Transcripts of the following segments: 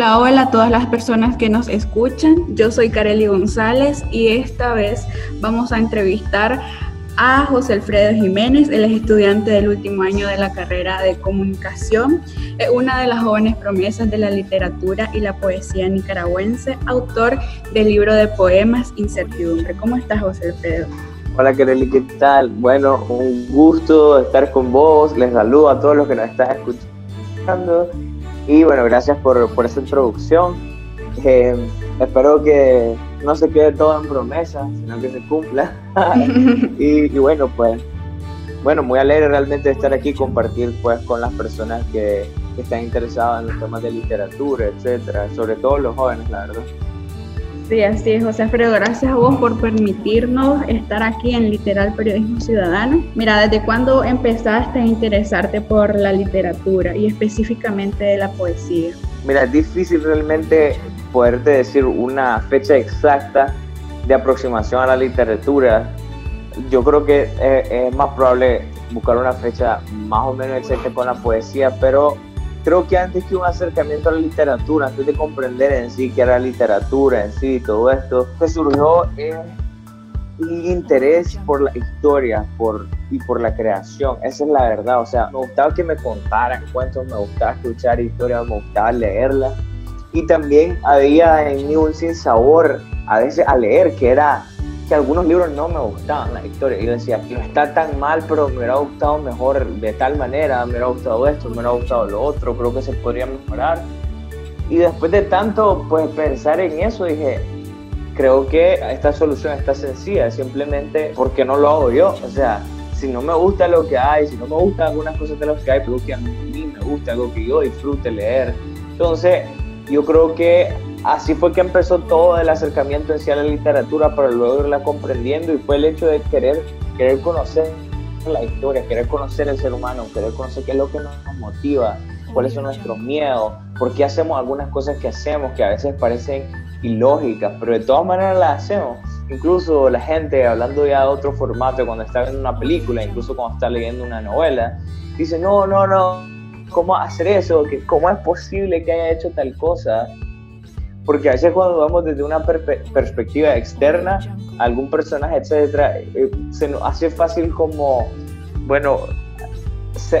Hola, hola a todas las personas que nos escuchan. Yo soy Kareli González y esta vez vamos a entrevistar a José Alfredo Jiménez. Él es estudiante del último año de la carrera de comunicación. Una de las jóvenes promesas de la literatura y la poesía nicaragüense, autor del libro de poemas Incertidumbre. ¿Cómo estás, José Alfredo? Hola, Kareli, ¿qué tal? Bueno, un gusto estar con vos. Les saludo a todos los que nos están escuchando. Y bueno, gracias por, por esa introducción. Eh, espero que no se quede todo en promesa, sino que se cumpla. y, bueno, pues, bueno, muy alegre realmente de estar aquí, compartir pues con las personas que, que están interesadas en los temas de literatura, etcétera, sobre todo los jóvenes, la verdad. Sí, así es, José Alfredo. Gracias a vos por permitirnos estar aquí en Literal Periodismo Ciudadano. Mira, ¿desde cuándo empezaste a interesarte por la literatura y específicamente de la poesía? Mira, es difícil realmente poderte decir una fecha exacta de aproximación a la literatura. Yo creo que es, es más probable buscar una fecha más o menos exacta con la poesía, pero creo que antes que un acercamiento a la literatura, antes de comprender en sí qué era literatura en sí y todo esto, me surgió un interés por la historia por, y por la creación. Esa es la verdad. O sea, me gustaba que me contaran cuentos, me gustaba escuchar historias, me gustaba leerlas. Y también había en mí un sinsabor a veces a leer, que era que algunos libros no me gustaban la historia. Y yo decía, no está tan mal, pero me hubiera gustado mejor de tal manera, me hubiera gustado esto, me hubiera gustado lo otro, creo que se podría mejorar. Y después de tanto pues pensar en eso, dije, creo que esta solución está sencilla, simplemente porque no lo hago yo. O sea, si no me gusta lo que hay, si no me gustan algunas cosas de los que hay, pero que a mí me gusta, algo que yo disfrute leer. Entonces, yo creo que así fue que empezó todo el acercamiento en sí a la literatura para luego irla comprendiendo y fue el hecho de querer, querer conocer la historia, querer conocer el ser humano, querer conocer qué es lo que nos motiva, cuáles son nuestros miedos, por qué hacemos algunas cosas que hacemos que a veces parecen ilógicas, pero de todas maneras las hacemos. Incluso la gente, hablando ya de otro formato, cuando está viendo una película, incluso cuando está leyendo una novela, dice, no, no, no, ¿cómo hacer eso? ¿Cómo es posible que haya hecho tal cosa? Porque a veces cuando vamos desde una perspectiva externa, algún personaje, etcétera, eh, se nos hace fácil como, bueno,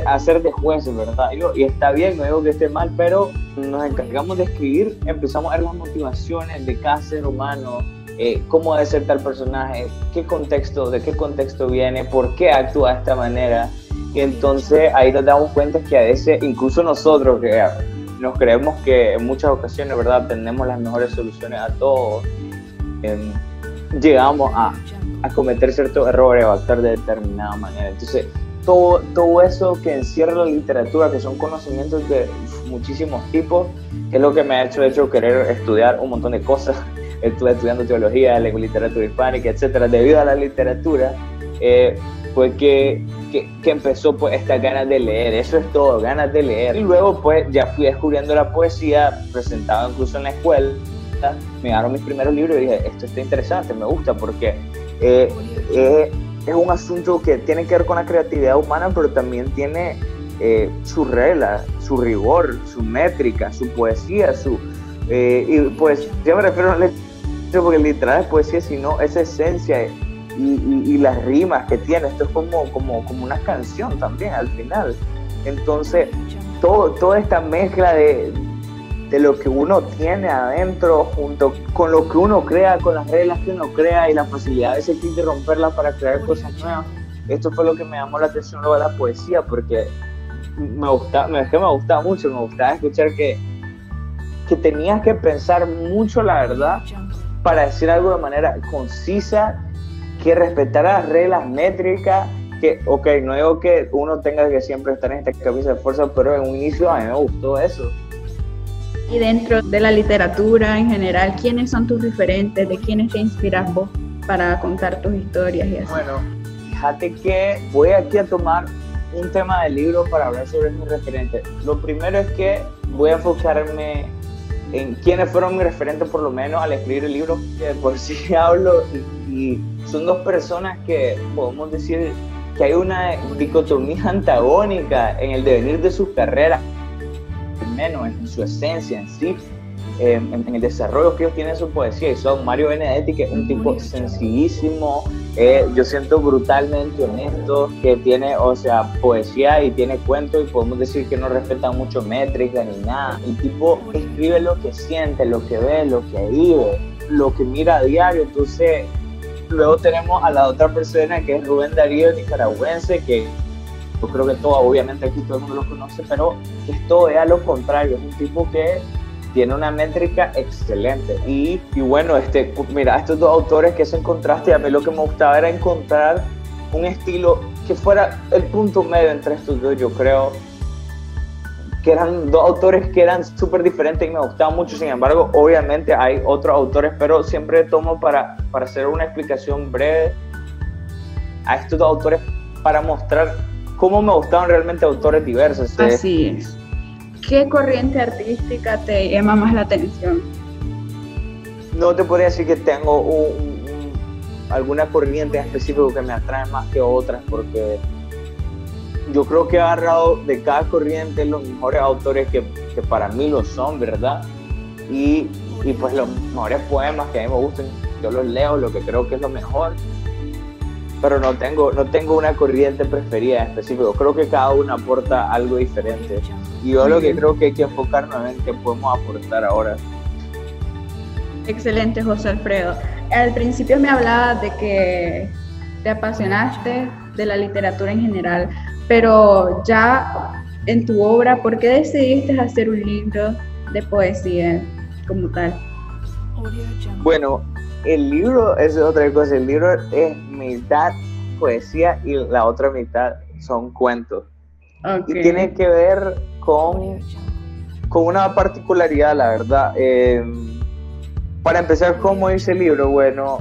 hacer de jueces, ¿verdad? Y, está bien, no digo que esté mal, pero nos encargamos de escribir, empezamos a ver las motivaciones de cada ser humano, eh, cómo debe ser tal personaje, qué contexto, de qué contexto viene, por qué actúa de esta manera. Y entonces ahí nos damos cuenta que a veces, incluso nosotros, que nos creemos que en muchas ocasiones, ¿verdad?, tenemos las mejores soluciones a todo, em, llegamos a, cometer ciertos errores o actuar de determinada manera. Entonces, todo, todo eso que encierra la literatura, que son conocimientos de muchísimos tipos, es lo que me ha hecho, de hecho, querer estudiar un montón de cosas. Estuve estudiando teología, literatura hispánica, etcétera, debido a la literatura. Eh, fue que, que, empezó pues esta ganas de leer, eso es todo, ganas de leer. Y luego pues ya fui descubriendo la poesía, presentaba incluso en la escuela, me dieron mis primeros libros y dije, esto está interesante, me gusta porque eh, eh, es un asunto que tiene que ver con la creatividad humana, pero también tiene eh, su regla, su rigor, su métrica, su poesía, su... y pues yo me refiero a la porque literal es poesía, sino esa esencia y, las rimas que tiene. Esto es como, como, como una canción también al final. Entonces, todo, toda esta mezcla de, de lo que uno tiene adentro, junto con lo que uno crea, con las reglas que uno crea y la facilidad de sentir de romperlas para crear cosas nuevas. Esto fue lo que me llamó la atención luego de la poesía, porque me gusta, me, que me gustaba mucho, me gustaba escuchar que, que tenías que pensar mucho la verdad para decir algo de manera concisa que respetar las reglas métricas, que, ok, no digo que uno tenga que siempre estar en esta camisa de fuerza, pero en un inicio a mí me gustó eso. Y dentro de la literatura en general, ¿quiénes son tus referentes? ¿De quiénes te inspiras vos para contar tus historias y así? Bueno, fíjate que voy aquí a tomar un tema del libro para hablar sobre mis referentes. Lo primero es que voy a enfocarme en quiénes fueron mis referentes, por lo menos al escribir el libro, que por sí hablo y son dos personas que podemos decir que hay una dicotomía antagónica en el devenir de sus carreras, menos en su esencia en sí. en, el desarrollo que ellos tienen en su poesía y son Mario Benedetti, que es un tipo sencillísimo, eh, yo siento brutalmente honesto, que tiene, o sea, poesía y tiene cuentos y podemos decir que no respeta mucho métrica ni nada. El tipo escribe lo que siente, lo que ve, lo que vive, lo que mira a diario, entonces luego tenemos a la otra persona que es Rubén Darío, nicaragüense, que yo creo que todo, obviamente aquí todo el mundo lo conoce, pero esto es a lo contrario, es un tipo que tiene una métrica excelente. Y, y, bueno, este, mira, estos dos autores que se contraste, a mí lo que me gustaba era encontrar un estilo que fuera el punto medio entre estos dos, yo creo que eran dos autores que eran súper diferentes y me gustaban mucho, sin embargo, obviamente hay otros autores, pero siempre tomo para, para hacer una explicación breve a estos dos autores para mostrar cómo me gustaban realmente autores diversos. Así es. ¿Qué corriente artística te llama más la atención? No te podría decir que tengo alguna corriente específica que me atrae más que otras, porque yo creo que he agarrado de cada corriente los mejores autores que, que para mí lo son, ¿verdad? Y, y, pues los mejores poemas que a mí me gustan, yo los leo, lo que creo que es lo mejor, pero no tengo, no tengo una corriente preferida específica, creo que cada uno aporta algo diferente. Y yo lo que creo que hay que enfocarnos en qué podemos aportar ahora. Excelente, José Alfredo. Al principio me hablabas de que te apasionaste de la literatura en general, pero ya en tu obra, ¿por qué decidiste hacer un libro de poesía como tal? Bueno, el libro es otra cosa, el libro es mitad poesía y la otra mitad son cuentos. Y tiene que ver con, con una particularidad, la verdad. Em, para empezar, ¿cómo hice el libro? Bueno,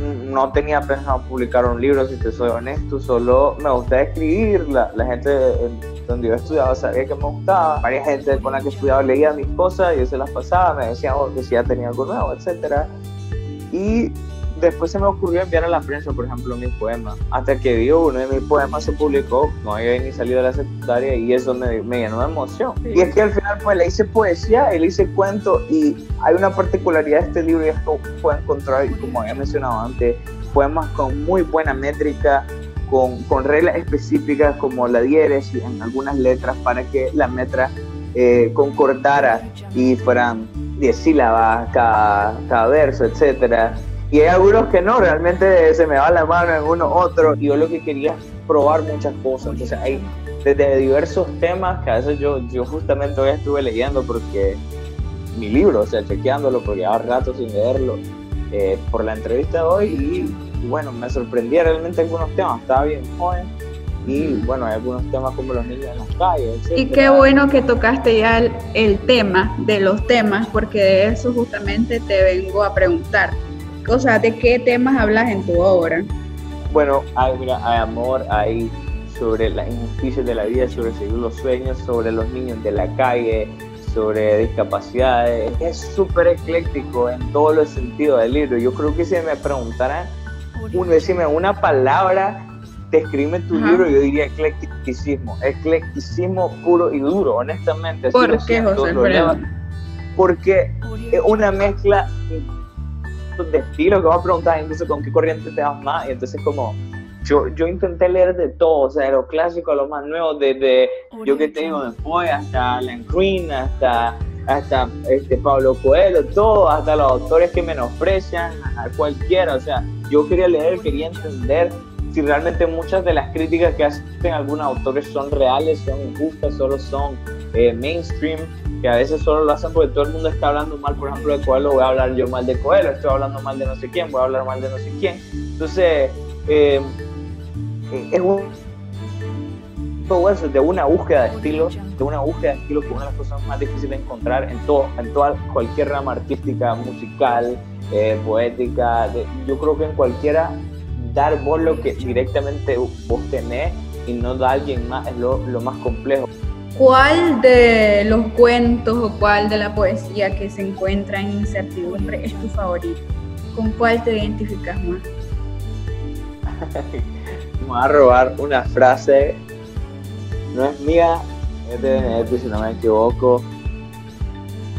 no tenía pensado publicar un libro, si te soy honesto, solo me gustaba escribir. La, gente donde yo estudiaba sabía que me gustaba. Varias gente con la que estudiaba leía mis cosas, yo se las pasaba, me decían oh, que si ya tenía algo nuevo, etcétera. Y después se me ocurrió enviar a la prensa, por ejemplo, mis poemas. Hasta que vi uno de mis poemas se publicó, no había ni salido de la secundaria y eso me, me llenó de emoción. Y es que al final pues le hice poesía, le hice cuento y hay una particularidad de este libro y esto puede encontrar, como había mencionado antes, poemas con muy buena métrica, con, con reglas específicas como la diéresis en algunas letras para que la metra eh, concordara y fueran 10 sílabas cada, cada verso, etcétera y hay algunos que no, realmente se me va la mano en uno otro. Y yo lo que quería es probar muchas cosas. Entonces hay desde diversos temas que a veces yo, yo justamente hoy estuve leyendo porque mi libro, o sea, chequeándolo porque llevaba rato sin leerlo eh, por la entrevista de hoy y, bueno, me sorprendía realmente algunos temas. Estaba bien joven y bueno, hay algunos temas como los niños en las calles. Y qué bueno que tocaste ya el, el tema de los temas porque de eso justamente te vengo a preguntar o sea, ¿de qué temas hablas en tu obra? Bueno, hay, mira, hay amor, hay sobre las injusticias de la vida, sobre seguir los sueños, sobre los niños de la calle, sobre discapacidades. Es súper ecléctico en todos los sentidos del libro. Yo creo que si me preguntaran, uno, decime una palabra, describe tu libro, yo diría eclecticismo. Eclecticismo puro y duro, honestamente. ¿Por qué, José Porque es una mezcla de estilo que vas a preguntar incluso con qué corriente te vas más y entonces como yo, yo intenté leer de todo, o sea, de lo clásico a lo más nuevo, desde yo que tengo después hasta Alan Green, hasta, hasta este Pablo Coelho, todo, hasta los autores que menosprecian a cualquiera, o sea, yo quería leer, quería entender si realmente muchas de las críticas que hacen algunos autores son reales, son injustas, solo son eh, mainstream, que a veces solo lo hacen porque todo el mundo está hablando mal, por ejemplo, de Coelho, voy a hablar yo mal de Coelho, estoy hablando mal de no sé quién, voy a hablar mal de no sé quién. Entonces, eh, es un todo eso de una búsqueda de estilo, de una búsqueda de estilo que es una de las cosas más difíciles de encontrar en todo, en toda cualquier rama artística, musical, eh, poética, yo creo que en cualquiera dar vos lo que directamente vos tenés y no da alguien más es lo más complejo. ¿Cuál de los cuentos o cuál de la poesía que se encuentra en incertidumbre es tu favorito? ¿Con cuál te identificas más? Voy a robar una frase, no es mía, es de Benedetti si no me equivoco.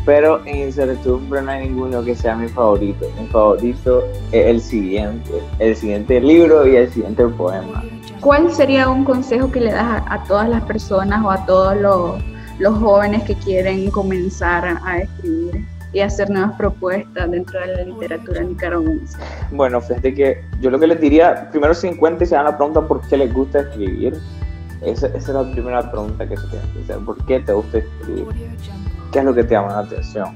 pero en incertidumbre no hay ninguno que sea mi favorito. Mi favorito es el siguiente, el siguiente libro y el siguiente poema. ¿Cuál sería un consejo que le das a, todas las personas o a todos los, los jóvenes que quieren comenzar a escribir? y hacer nuevas propuestas dentro de la literatura nicaragüense? Bueno, fíjate que yo lo que les diría, primero se encuentren y se dan la pregunta por qué les gusta escribir. Esa, esa, es la primera pregunta que se tiene que hacer. ¿Por qué te gusta escribir? ¿Qué es lo que te llama la atención?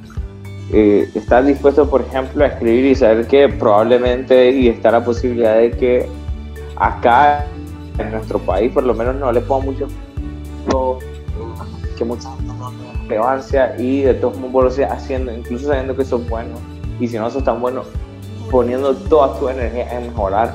Eh, ¿Estás dispuesto, por ejemplo, a escribir y saber que probablemente y está la posibilidad de que acá en nuestro país, por lo menos, no le ponga mucho que mucha relevancia y de todos modos haciendo, incluso sabiendo que son buenos y si no son tan buenos, poniendo toda tu energía en mejorar.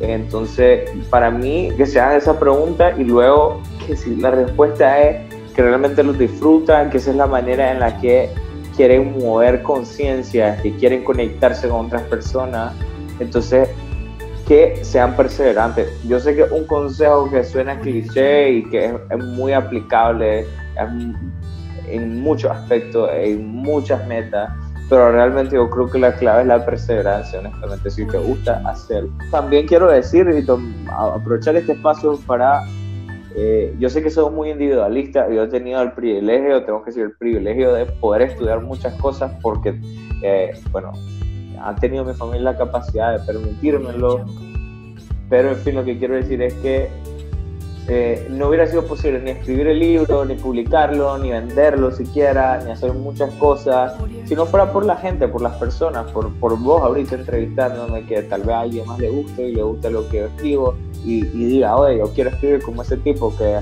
Entonces, para mí, que se haga esa pregunta y luego que si la respuesta es que realmente los disfrutan, que esa es la manera en la que quieren mover conciencia, que quieren conectarse con otras personas, entonces que sean perseverantes. Yo sé que un consejo que suena cliché y que es, muy aplicable en muchos aspectos, en muchas metas, pero realmente yo creo que la clave es la perseverancia, honestamente, si te gusta hacerlo. También quiero decir y aprovechar este espacio para eh, yo sé que soy muy individualista, yo he tenido el privilegio, tengo que decir el privilegio de poder estudiar muchas cosas porque, eh, bueno, ha tenido mi familia la capacidad de permitírmelo, pero en fin, lo que quiero decir es que eh, no hubiera sido posible ni escribir el libro, ni publicarlo, ni venderlo siquiera, ni hacer muchas cosas, si no fuera por la gente, por las personas, por, por vos ahorita entrevistándome, que tal vez a alguien más le guste y le guste lo que yo escribo y, y diga, oye, yo quiero escribir como ese tipo que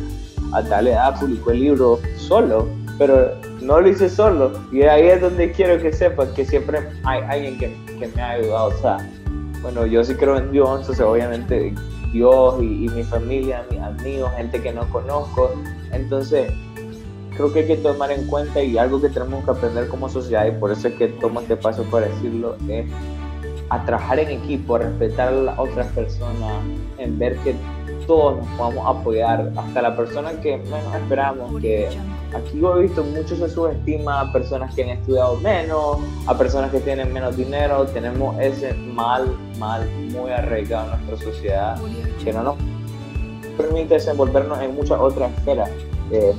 a tal edad publicó el libro solo, pero no lo hice solo. Y ahí es donde quiero que sepas que siempre hay alguien que, que me ha ayudado. O sea, bueno, yo sí creo en Dios, entonces obviamente Dios y, mi familia, mis amigos, gente que no conozco. Entonces, creo que hay que tomar en cuenta y algo que tenemos que aprender como sociedad, y por eso es que tomo este paso para decirlo, es a trabajar en equipo, a respetar a las otras personas, en ver que todos nos podamos apoyar, hasta la persona que menos esperamos, que aquí yo he visto mucho se subestima a personas que han estudiado menos, a personas que tienen menos dinero, tenemos ese mal, mal muy arraigado en nuestra sociedad que no nos permite desenvolvernos en muchas otras esferas eh,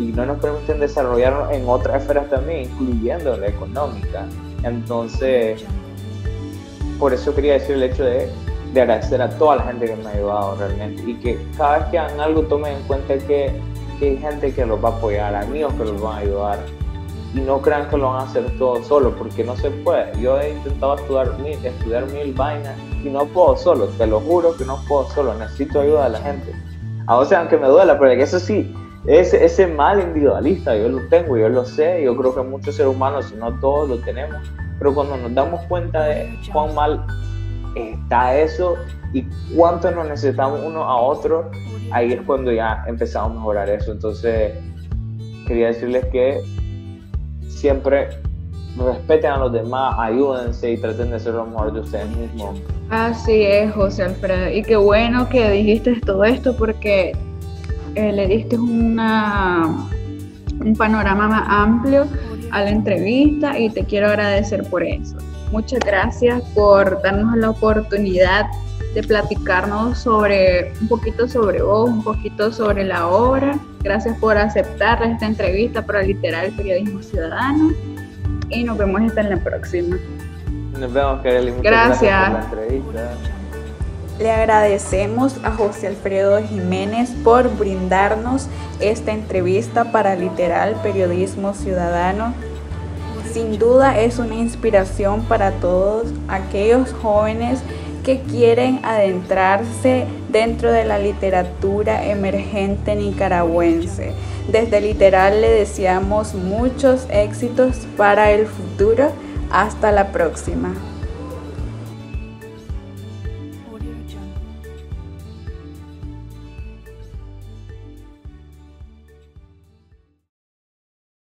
y no nos permiten desarrollarnos en otras esferas también, incluyendo la económica. Entonces, por eso quería decir el hecho de, de agradecer a toda la gente que me ha ayudado realmente y que cada vez que hagan algo tomen en cuenta que hay gente que los va a apoyar, amigos que los van a ayudar. Y no crean que lo van a hacer todo solo, porque no se puede. Yo he intentado estudiar mil, estudiar mil vainas y no puedo solo, te lo juro que no puedo solo, necesito ayuda de la gente. O aunque me duela, pero eso sí, ese, ese mal individualista, yo lo tengo, yo lo sé, yo creo que muchos seres humanos, si no todos lo tenemos, pero cuando nos damos cuenta de cuán mal está eso y cuánto nos necesitamos uno a otro, ahí es cuando ya empezamos a mejorar eso. Entonces, quería decirles que siempre respeten a los demás, ayúdense y traten de ser lo mejor de ustedes mismos. Así es, José Alfredo. Y qué bueno que dijiste todo esto porque eh, le diste una, un panorama más amplio a la entrevista y te quiero agradecer por eso. Muchas gracias por darnos la oportunidad de platicarnos sobre un poquito sobre vos, un poquito sobre la obra. Gracias por aceptar esta entrevista para Literal Periodismo Ciudadano y nos vemos hasta en la próxima. Nos vemos, Kareli. Muchas gracias. por la entrevista. Le agradecemos a José Alfredo Jiménez por brindarnos esta entrevista para Literal Periodismo Ciudadano. Sin duda es una inspiración para todos aquellos jóvenes que quieren adentrarse dentro de la literatura emergente nicaragüense. Desde Literal le deseamos muchos éxitos para el futuro. Hasta la próxima.